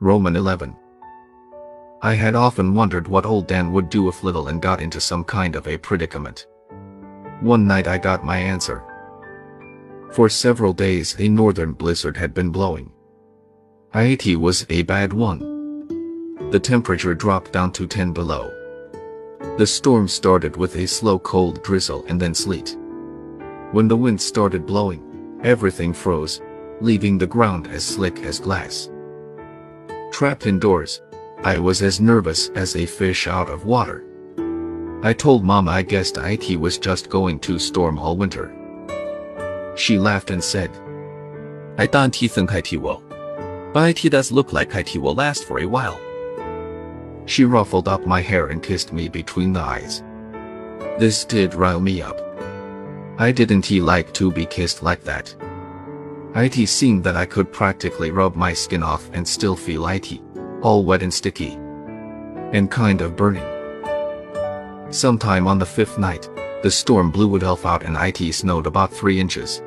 Roman 11. I had often wondered what old Dan would do if little Ann got into some kind of a predicament. One night I got my answer. For several days a northern blizzard had been blowing. It was a bad one. The temperature dropped down to 10 below. The storm started with a slow cold drizzle and then sleet. When the wind started blowing, everything froze, leaving the ground as slick as glass. Trapped indoors, I was as nervous as a fish out of water. I told Mama I guessed IT was just going to storm all winter. She laughed and said, I don't think IT will. But it does look like IT will last for a while. She ruffled up my hair and kissed me between the eyes. This did rile me up. I didn't he like to be kissed like that. It seemed that I could practically rub my skin off and still feel it, all wet and sticky. And kind of burning. Sometime on the fifth night, the storm blew itself out and it snowed about 3 inches.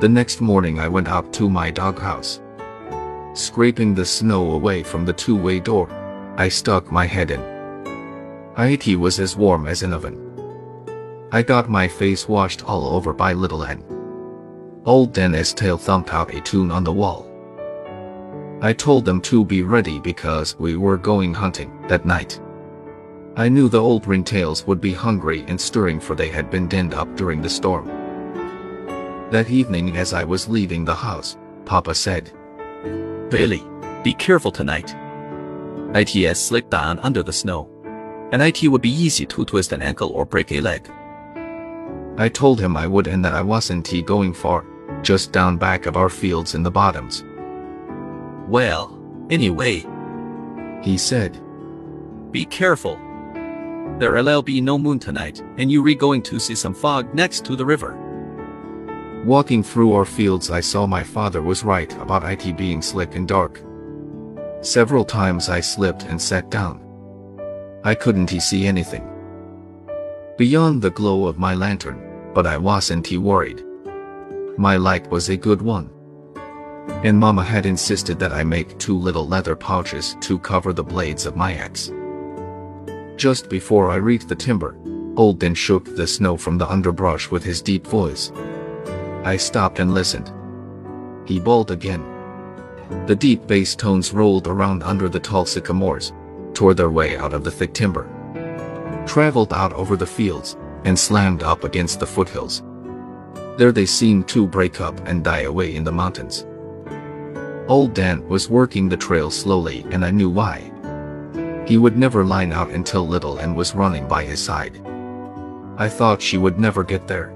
The next morning I went out to my doghouse. Scraping the snow away from the two-way door, I stuck my head in. It was as warm as an oven. I got my face washed all over by little Ann. Old Dan's tail thumped out a tune on the wall. I told them to be ready because we were going hunting that night. I knew the old ringtails would be hungry and stirring for they had been denned up during the storm. That evening as I was leaving the house, Papa said, Billy, be careful tonight. IT has slicked down under the snow, and IT would be easy to twist an ankle or break a leg. I told him I would and that I wasn't going far, just down back of our fields in the bottoms. Well, anyway, he said. Be careful. There'll be no moon tonight, and you're going to see some fog next to the river. Walking through our fields I saw my father was right about it being slick and dark. Several times I slipped and sat down. I couldn't see anything. Beyond the glow of my lantern, but I wasn't worried. My life was a good one. And Mama had insisted that I make two little leather pouches to cover the blades of my axe. Just before I reached the timber, Old Dan shook the snow from the underbrush with his deep voice. I stopped and listened. He bawled again. The deep bass tones rolled around under the tall sycamores, tore their way out of the thick timber, traveled out over the fields, and slammed up against the foothills. There they seemed to break up and die away in the mountains. Old Dan was working the trail slowly and I knew why. He would never line out until Little Ann was running by his side. I thought she would never get there.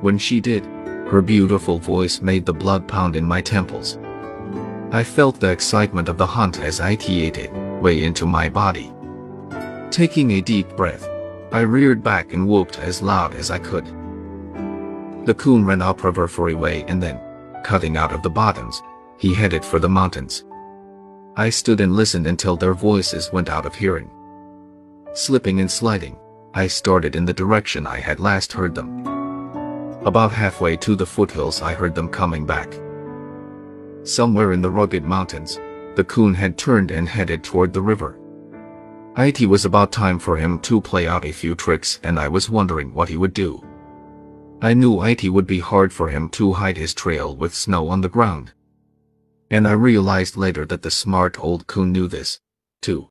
When she did, her beautiful voice made the blood pound in my temples. I felt the excitement of the hunt as I it way into my body. Taking a deep breath, I reared back and whooped as loud as I could. The coon ran upriver for a way and then, cutting out of the bottoms, he headed for the mountains. I stood and listened until their voices went out of hearing. Slipping and sliding, I started in the direction I had last heard them. About halfway to the foothills I heard them coming back. Somewhere in the rugged mountains, the coon had turned and headed toward the river. It was about time for him to play out a few tricks and I was wondering what he would do. I knew it would be hard for him to hide his trail with snow on the ground. And I realized later that the smart old coon knew this, too.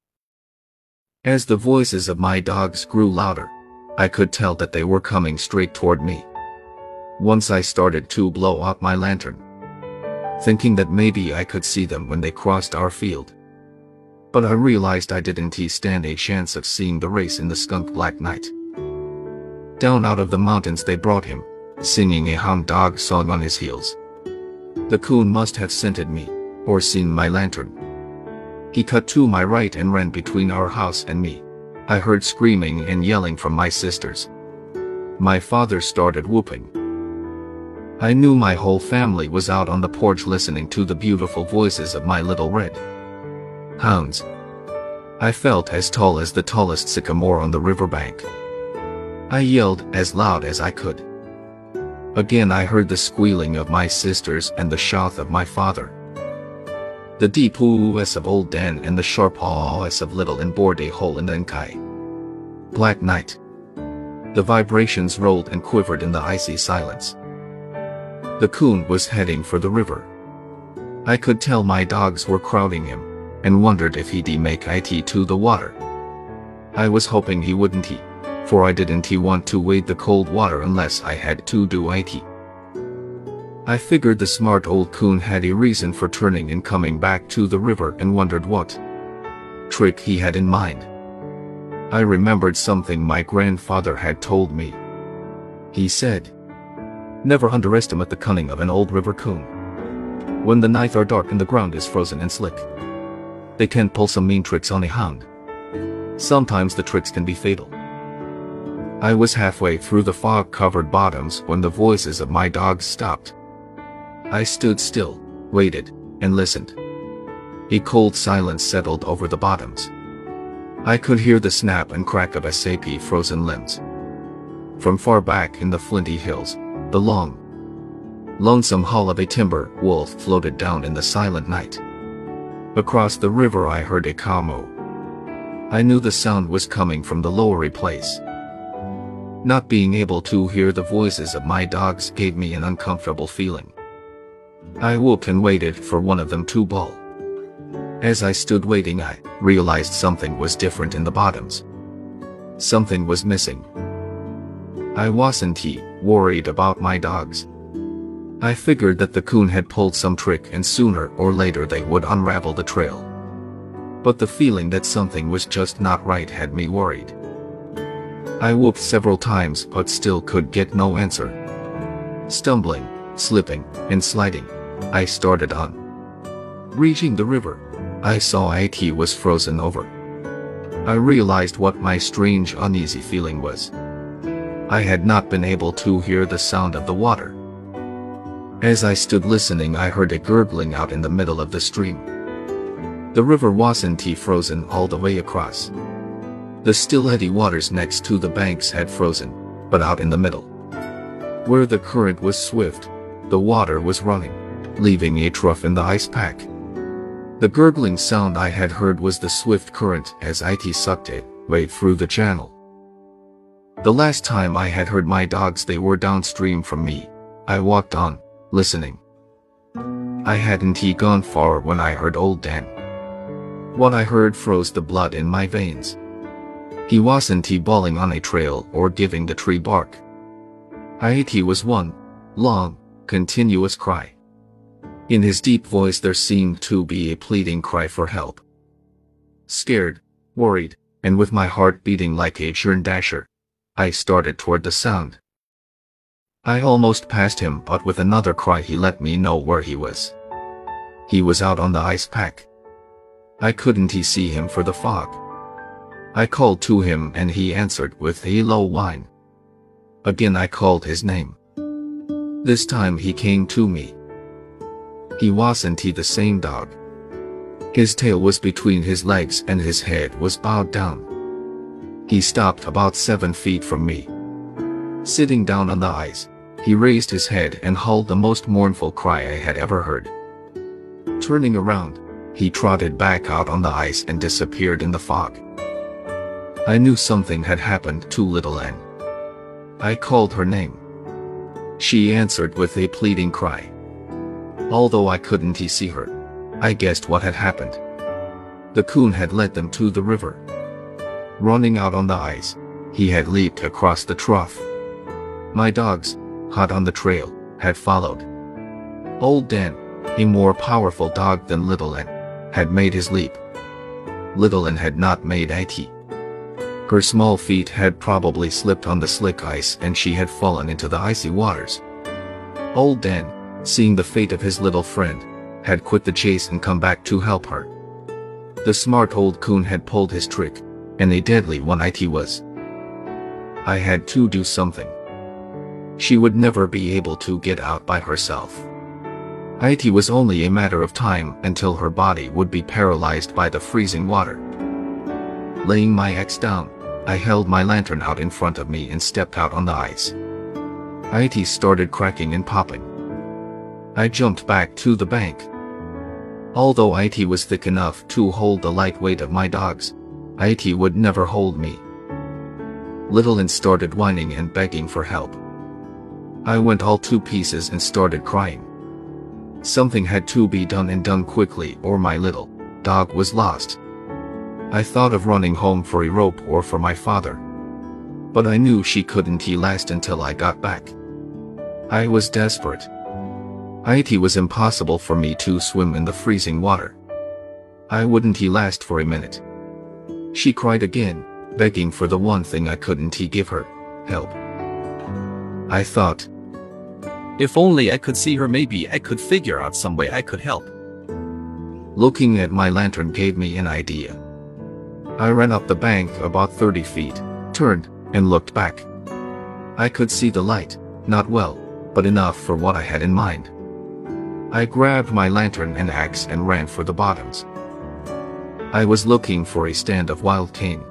As the voices of my dogs grew louder, I could tell that they were coming straight toward me. Once I started to blow out my lantern, thinking that maybe I could see them when they crossed our field. But I realized I didn't stand a chance of seeing the race in the skunk black night. Down out of the mountains they brought him, singing a hound dog song on his heels. The coon must have scented me, or seen my lantern. He cut to my right and ran between our house and me. I heard screaming and yelling from my sisters. My father started whooping. I knew my whole family was out on the porch listening to the beautiful voices of my little red hounds. I felt as tall as the tallest sycamore on the riverbank. I yelled as loud as I could. Again I heard the squealing of my sisters and the shout of my father. The deep oohs of Old Dan and the sharp ahs of Little Ann bored a hole in the Nkai. Black night. The vibrations rolled and quivered in the icy silence. The coon was heading for the river. I could tell my dogs were crowding him, and wondered if he'd make it to the water. I was hoping he wouldn't he, for I didn't he want to wade the cold water unless I had to do it. I figured the smart old coon had a reason for turning and coming back to the river and wondered what trick he had in mind. I remembered something my grandfather had told me. He said, Never underestimate the cunning of an old river coon. When the nights are dark and the ground is frozen and slick, they can pull some mean tricks on a hound. Sometimes the tricks can be fatal. I was halfway through the fog-covered bottoms when the voices of my dogs stopped. I stood still, waited, and listened. A cold silence settled over the bottoms. I could hear the snap and crack of SAP frozen limbs. From far back in the flinty hills, the long, lonesome hull of a timber wolf floated down in the silent night. Across the river I heard a camo. I knew the sound was coming from the lowery place. Not being able to hear the voices of my dogs gave me an uncomfortable feeling. I woke and waited for one of them to bawl. As I stood waiting I realized something was different in the bottoms. Something was missing. I wasn't he worried about my dogs. I figured that the coon had pulled some trick and sooner or later they would unravel the trail. But the feeling that something was just not right had me worried. I whooped several times but still could get no answer. Stumbling, slipping, and sliding, I started on. Reaching the river, I saw it was frozen over. I realized what my strange uneasy feeling was. I had not been able to hear the sound of the water. As I stood listening I heard it gurgling out in the middle of the stream. The river wasn't frozen all the way across. The still eddy waters next to the banks had frozen, but out in the middle. Where the current was swift, the water was running, leaving a trough in the ice pack. The gurgling sound I had heard was the swift current as it sucked it way through the channel. The last time I had heard my dogs they were downstream from me. I walked on, listening. I hadn't he gone far when I heard old Dan. What I heard froze the blood in my veins. He wasn't he bawling on a trail or giving the tree bark. I he was one, long, continuous cry. In his deep voice there seemed to be a pleading cry for help. Scared, worried, and with my heart beating like a churn dasher, I started toward the sound. I almost passed him but with another cry he let me know where he was. He was out on the ice pack. I couldn't see him for the fog. I called to him and he answered with a low whine. Again I called his name. This time he came to me. He wasn't he the same dog. His tail was between his legs and his head was bowed down. He stopped about seven feet from me. Sitting down on the ice, he raised his head and howled the most mournful cry I had ever heard. Turning around, he trotted back out on the ice and disappeared in the fog. I knew something had happened to little Ann. I called her name. She answered with a pleading cry. Although I couldn't see her, I guessed what had happened. The coon had led them to the river. Running out on the ice, he had leaped across the trough. My dogs, hot on the trail, had followed. Old Dan, a more powerful dog than Little Ann, had made his leap. Little Ann had not made it. Her small feet had probably slipped on the slick ice and she had fallen into the icy waters. Old Dan, seeing the fate of his little friend, had quit the chase and come back to help her. The smart old coon had pulled his trick, and a deadly one it was. I had to do something. She would never be able to get out by herself. It was only a matter of time until her body would be paralyzed by the freezing water. Laying my axe down, I held my lantern out in front of me and stepped out on the ice. It started cracking and popping. I jumped back to the bank. Although IT was thick enough to hold the light weight of my dogs, IT would never hold me. Little Ann started whining and begging for help. I went all two pieces and started crying. Something had to be done and done quickly or my little dog was lost. I thought of running home for a rope or for my father. But I knew she couldn't he last until I got back. I was desperate. It was impossible for me to swim in the freezing water. I wouldn't he last for a minute. She cried again, begging for the one thing I couldn't he give her, help. I thought, if only I could see her maybe I could figure out some way I could help. Looking at my lantern gave me an idea. I ran up the bank about 30 feet, turned, and looked back. I could see the light, not well, but enough for what I had in mind. I grabbed my lantern and axe and ran for the bottoms. I was looking for a stand of wild cane.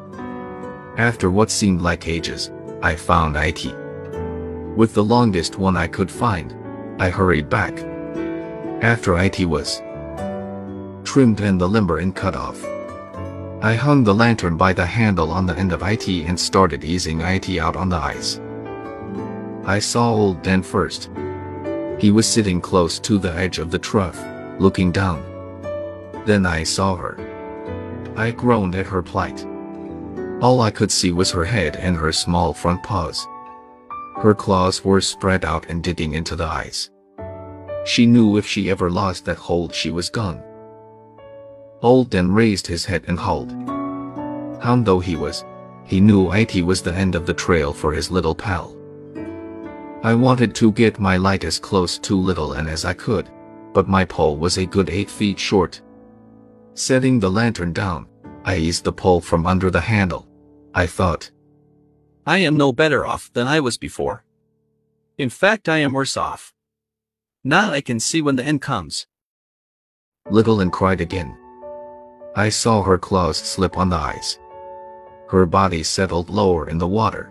After what seemed like ages, I found IT. With the longest one I could find, I hurried back. After IT was trimmed and the limber and cut off. I hung the lantern by the handle on the end of IT and started easing IT out on the ice. I saw old Dan first. He was sitting close to the edge of the trough, looking down. Then I saw her. I groaned at her plight. All I could see was her head and her small front paws. Her claws were spread out and digging into the ice. She knew if she ever lost that hold she was gone. Old Dan raised his head and hauled. Hound though he was, he knew it was the end of the trail for his little pal. I wanted to get my light as close to Little Ann as I could, but my pole was a good eight feet short. Setting the lantern down, I eased the pole from under the handle. I thought, I am no better off than I was before. In fact, I am worse off. Now I can see when the end comes. Little Ann cried again. I saw her claws slip on the ice. Her body settled lower in the water.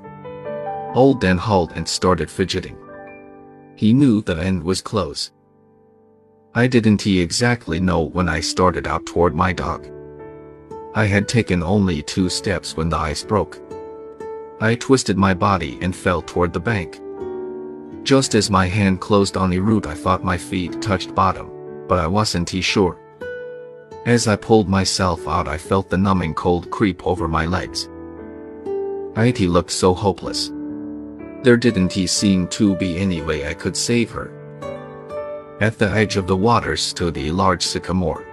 Old Dan hauled and started fidgeting. He knew the end was close. I didn't he exactly know when I started out toward my dog. I had taken only two steps when the ice broke. I twisted my body and fell toward the bank. Just as my hand closed on the root I thought my feet touched bottom, but I wasn't he sure. As I pulled myself out I felt the numbing cold creep over my legs. It looked so hopeless. There didn't seem to be any way I could save her. At the edge of the water stood a large sycamore.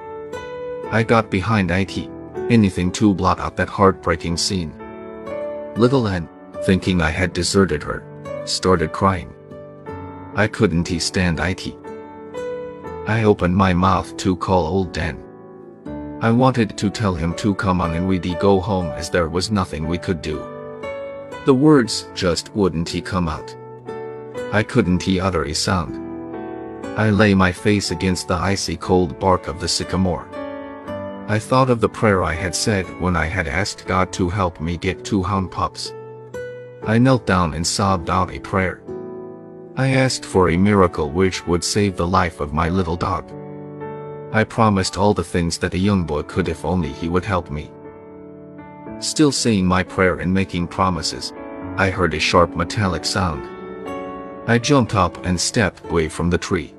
I got behind it, anything to blot out that heartbreaking scene. Little Ann, thinking I had deserted her, started crying. I couldn't stand it. I opened my mouth to call old Dan. I wanted to tell him to come on and we'd go home as there was nothing we could do. The words just wouldn't he come out. I couldn't he utter a sound. I lay my face against the icy cold bark of the sycamore. I thought of the prayer I had said when I had asked God to help me get two hound pups. I knelt down and sobbed out a prayer. I asked for a miracle which would save the life of my little dog. I promised all the things that a young boy could if only he would help me. Still saying my prayer and making promises, I heard a sharp metallic sound. I jumped up and stepped away from the tree.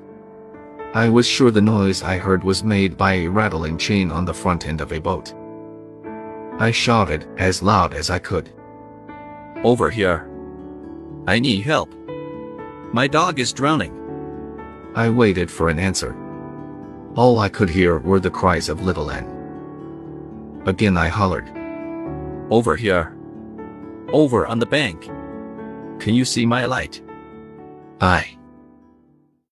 I was sure the noise I heard was made by a rattling chain on the front end of a boat. I shouted as loud as I could. Over here. I need help. My dog is drowning. I waited for an answer. All I could hear were the cries of little Ann. Again I hollered. Over here. Over on the bank. Can you see my light? Aye.